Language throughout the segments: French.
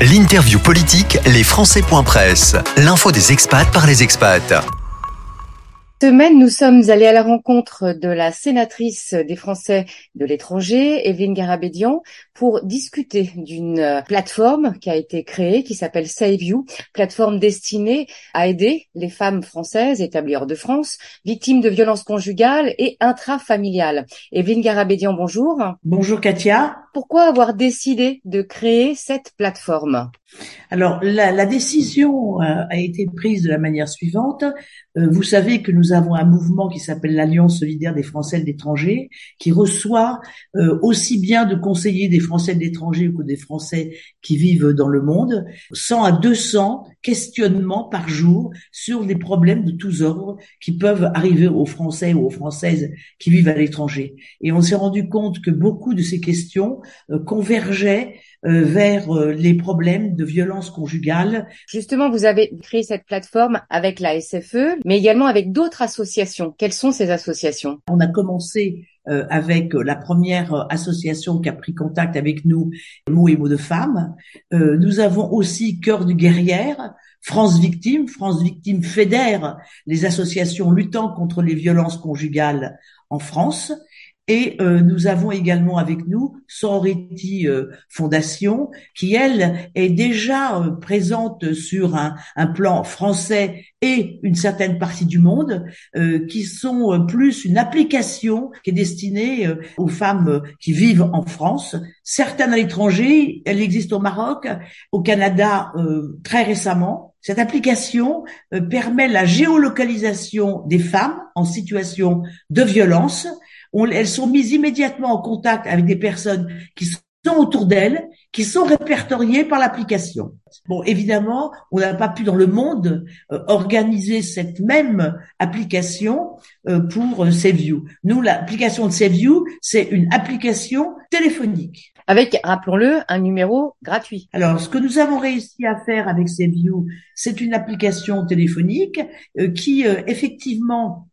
L'interview politique, les Presse. L'info des expats par les expats semaine, nous sommes allés à la rencontre de la sénatrice des Français de l'étranger, Evelyne Garabédian, pour discuter d'une euh, plateforme qui a été créée, qui s'appelle Save You, plateforme destinée à aider les femmes françaises établies hors de France, victimes de violences conjugales et intrafamiliales. Evelyne Garabédian, bonjour. Bonjour Katia. Pourquoi avoir décidé de créer cette plateforme? Alors, la, la décision euh, a été prise de la manière suivante. Euh, vous savez que nous avons un mouvement qui s'appelle l'Alliance solidaire des Français de l'étranger, qui reçoit euh, aussi bien de conseillers des Français de l'étranger que des Français qui vivent dans le monde, 100 à 200 questionnements par jour sur des problèmes de tous ordres qui peuvent arriver aux Français ou aux Françaises qui vivent à l'étranger. Et on s'est rendu compte que beaucoup de ces questions convergeaient vers euh, les problèmes de violence conjugale. Justement, vous avez créé cette plateforme avec la SFE, mais également avec d'autres associations. Quelles sont ces associations? On a commencé avec la première association qui a pris contact avec nous, Mots et mots de femmes. nous avons aussi Cœur de guerrière, France Victime. France Victime fédère les associations luttant contre les violences conjugales en France. Et euh, nous avons également avec nous Sorority euh, Fondation, qui elle est déjà euh, présente sur un, un, plan français et une certaine partie du monde, qui sont plus une application qui est destinée aux femmes qui vivent en France, certaines à l'étranger. Elle existe au Maroc, au Canada très récemment. Cette application permet la géolocalisation des femmes en situation de violence elles sont mises immédiatement en contact avec des personnes qui sont autour d'elles, qui sont répertoriées par l'application. Bon, évidemment, on n'a pas pu dans le monde euh, organiser cette même application euh, pour euh, SaveYou. Nous, l'application de SaveYou, c'est une application téléphonique. Avec, rappelons-le, un numéro gratuit. Alors, ce que nous avons réussi à faire avec SaveYou, c'est une application téléphonique qui, effectivement,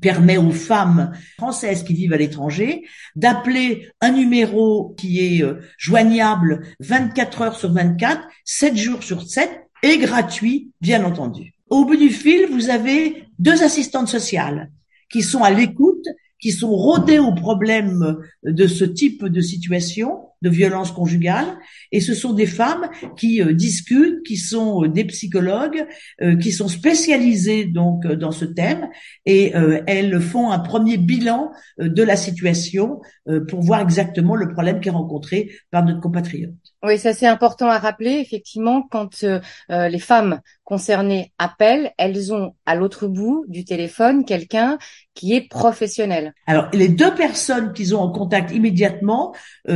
permet aux femmes françaises qui vivent à l'étranger d'appeler un numéro qui est euh, joignable 24 heures sur 24, 7 jours sur 7 et gratuit, bien entendu. Au bout du fil, vous avez deux assistantes sociales qui sont à l'écoute, qui sont rodées aux problèmes de ce type de situation de violence conjugale. Et ce sont des femmes qui euh, discutent, qui sont euh, des psychologues, euh, qui sont spécialisées donc dans ce thème, et elles font un premier bilan de la situation pour voir exactement le problème qui est rencontré par notre compatriote. Oui, ça c'est important à rappeler. Effectivement, quand les femmes concernées appellent, elles ont à l'autre bout du téléphone quelqu'un qui est professionnel. Alors, les deux personnes qu'ils ont en contact immédiatement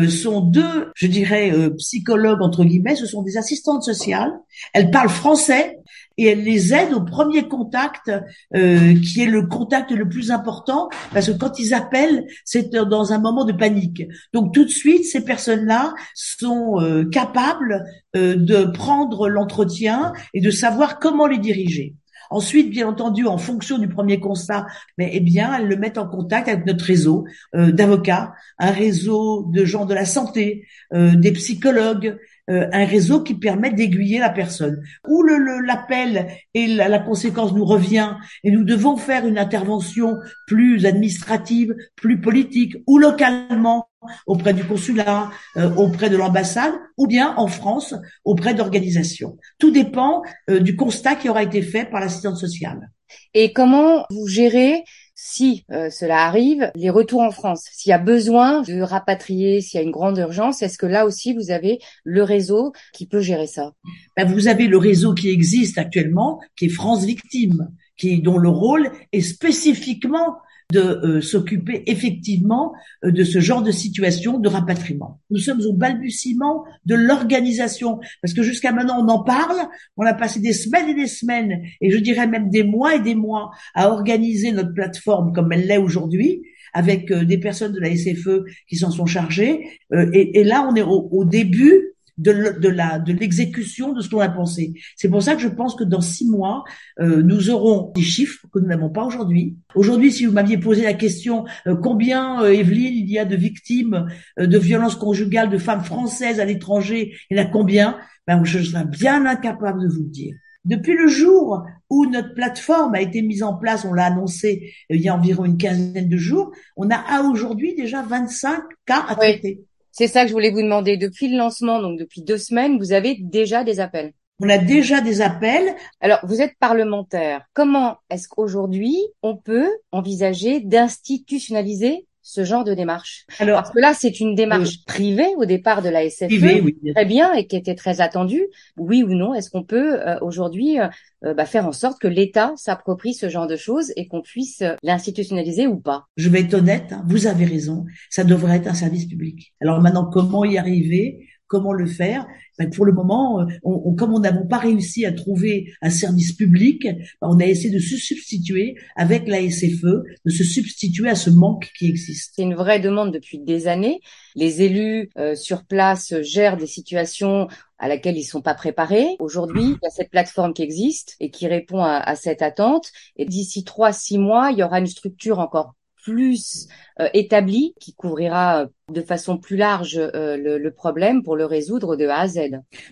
sont deux je dirais, euh, psychologues, entre guillemets, ce sont des assistantes sociales. Elles parlent français et elles les aident au premier contact, euh, qui est le contact le plus important, parce que quand ils appellent, c'est dans un moment de panique. Donc tout de suite, ces personnes-là sont euh, capables de prendre l'entretien et de savoir comment les diriger. Ensuite, bien entendu, en fonction du premier constat, mais eh bien, elles le mettent en contact avec notre réseau euh, d'avocats, un réseau de gens de la santé, euh, des psychologues, un réseau qui permet d'aiguiller la personne. Où l'appel le, et la, la, conséquence nous revient et nous devons faire une intervention plus administrative, plus politique ou localement auprès du consulat, euh, auprès de l'ambassade, ou bien en France, auprès d'organisations. Tout dépend euh, du constat qui aura été fait par l'assistante sociale. Et comment vous gérez, si euh, cela arrive, les retours en France. S'il y a besoin de rapatrier, s'il y a une grande urgence, est-ce que là aussi vous avez le réseau qui peut gérer ça? Ben, Vous avez le réseau qui existe actuellement, qui est France Victime, qui dont le rôle est spécifiquement de euh, s'occuper effectivement euh, de ce genre de situation de rapatriement. Nous sommes au balbutiement de l'organisation, parce que jusqu'à maintenant on en parle, on a passé des semaines et des semaines, et je dirais même des mois et des mois à organiser notre plateforme comme elle l'est aujourd'hui, avec euh, des personnes de la SFE qui s'en sont chargées, et, là on est au début de, la de l'exécution de ce qu'on a pensé. C'est pour ça que je pense que dans six mois, euh, nous aurons des chiffres que nous n'avons pas aujourd'hui. Aujourd'hui, si vous m'aviez posé la question euh, combien, euh, Evelyne, il y a de victimes de violences conjugales de femmes françaises à l'étranger, il y en a combien? Ben, Je serais bien incapable de vous le dire. Depuis le jour où notre plateforme a été mise en place, on l'a annoncé il y a environ une quinzaine de jours, on a à aujourd'hui déjà 25 cas à traiter. C'est ça que je voulais vous demander. Depuis le lancement, donc depuis deux semaines, vous avez déjà des appels. On a déjà des appels. Alors, vous êtes parlementaire. Comment est-ce qu'aujourd'hui, on peut envisager d'institutionnaliser ce genre de démarche Alors, Parce que là, c'est une démarche euh, privée au départ de la SFE, oui. très bien, et qui était très attendue. Oui ou non, est-ce qu'on peut euh, aujourd'hui euh, bah, faire en sorte que l'État s'approprie ce genre de choses et qu'on puisse l'institutionnaliser ou pas? Je vais être honnête, hein, vous avez raison, ça devrait être un service public. Alors maintenant, comment y arriver? Comment le faire ben, Pour le moment, on, comme on n'avons pas réussi à trouver un service public, ben, on a essayé de se substituer avec la SFE, de se substituer à ce manque qui existe. C'est une vraie demande depuis des années. Les élus euh, sur place gèrent des situations à laquelle ils sont pas préparés. Aujourd'hui, il y a cette plateforme qui existe et qui répond à, à cette attente. Et d'ici trois, six mois, il y aura une structure encore plus euh, établi qui couvrira euh, de façon plus large euh, le, problème pour le résoudre de A à Z.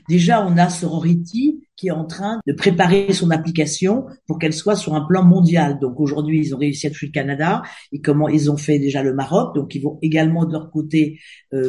Déjà, on a Sorority qui est en train de préparer son application pour qu'elle soit sur un plan mondial. Donc aujourd'hui, ils ont réussi à toucher le Canada et comment ils ont fait déjà le Maroc. Donc ils vont également de leur côté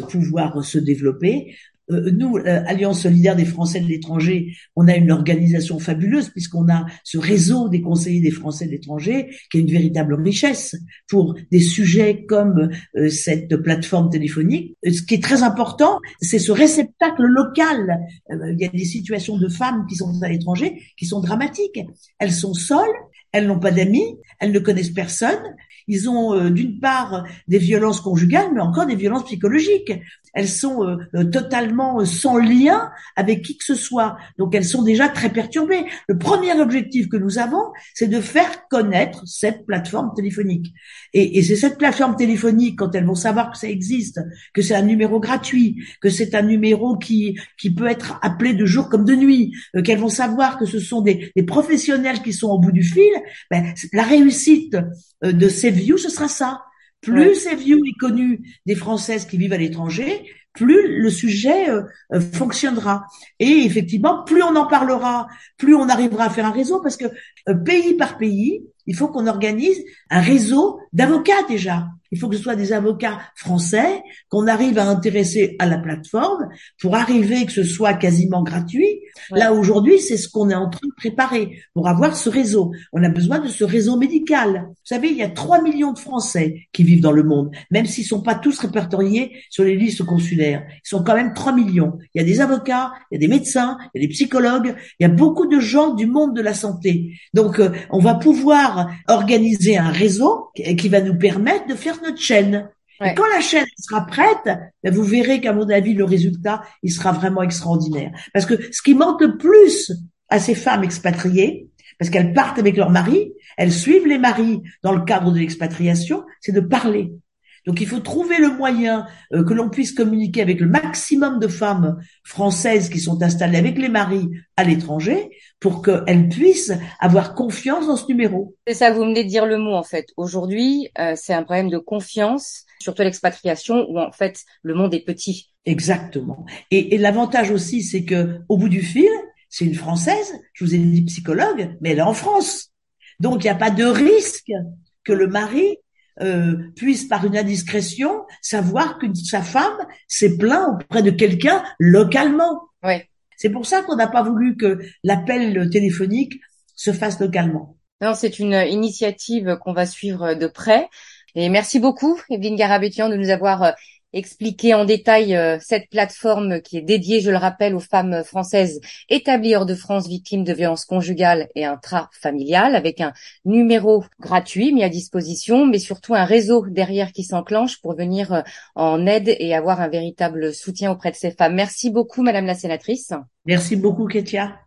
pouvoir se développer. Euh, nous, euh, Alliance solidaire des Français de l'étranger, on a une organisation fabuleuse puisqu'on a ce réseau des conseillers des Français de l'étranger qui est une véritable richesse pour des sujets comme euh, cette plateforme téléphonique. Ce qui est très important, c'est ce réceptacle local. il y a des situations de femmes qui sont à l'étranger qui sont dramatiques. Elles sont seules, elles n'ont pas d'amis, elles ne connaissent personne. Ils ont d'une part des violences conjugales, mais encore des violences psychologiques elles sont euh, euh, totalement euh, sans lien avec qui que ce soit. Donc elles sont déjà très perturbées. Le premier objectif que nous avons, c'est de faire connaître cette plateforme téléphonique. Et, et c'est cette plateforme téléphonique, quand elles vont savoir que ça existe, que c'est un numéro gratuit, que c'est un numéro qui, qui peut être appelé de jour comme de nuit, qu'elles vont savoir que ce sont des, des, professionnels qui sont au bout du fil, ben, la réussite de ces views, ce sera ça. Plus ces vieux est connu des Françaises qui vivent à l'étranger, plus le sujet euh, euh, fonctionnera. Et effectivement, plus on en parlera, plus on arrivera à faire un réseau, parce que euh, pays par pays, il faut qu'on organise un réseau d'avocats déjà. Il faut que ce soit des avocats français qu'on arrive à intéresser à la plateforme pour arriver que ce soit quasiment gratuit. Là aujourd'hui, c'est ce qu'on est en train de préparer pour avoir ce réseau. On a besoin de ce réseau médical. Vous savez, il y a 3 millions de Français qui vivent dans le monde, même s'ils sont pas tous répertoriés sur les listes consulaires. Ils sont quand même 3 millions. Il y a des avocats, il y a des médecins, il y a des psychologues, il y a beaucoup de gens du monde de la santé. Donc, euh, on va pouvoir organiser un réseau qui va nous permettre de faire notre chaîne. Et quand la chaîne sera prête, ben, vous verrez qu'à mon avis, le résultat, il sera vraiment extraordinaire. Parce que ce qui manque le plus à ces femmes expatriées, parce qu'elles partent avec leur mari, elles suivent les maris dans le cadre de l'expatriation, c'est de parler. Donc il faut trouver le moyen euh, que l'on puisse communiquer avec le maximum de femmes françaises qui sont installées avec les maris à l'étranger pour qu'elles puissent avoir confiance dans ce numéro. C'est ça, vous venez de dire le mot en fait. Aujourd'hui, euh, c'est un problème de confiance, surtout l'expatriation où en fait le monde est petit. Exactement. Et, et l'avantage aussi, c'est que au bout du fil, c'est une Française, je vous ai dit psychologue, mais elle est en France. Donc il n'y a pas de risque que le mari euh, puisse par une indiscrétion savoir que sa femme s'est plaint auprès de quelqu'un localement. Ouais. C'est pour ça qu'on n'a pas voulu que l'appel téléphonique se fasse localement. Non, c'est une initiative qu'on va suivre de près. Et merci beaucoup, Evelyne Garabétian, de nous avoir euh, expliquer en détail euh, cette plateforme qui est dédiée, je le rappelle, aux femmes françaises établies hors de France victimes de violences conjugales et intrafamiliales, avec un numéro gratuit mis à disposition, mais surtout un réseau derrière qui s'enclenche pour venir euh, en aide et avoir un véritable soutien auprès de ces femmes. Merci beaucoup, Madame la sénatrice. Merci beaucoup, Ketia.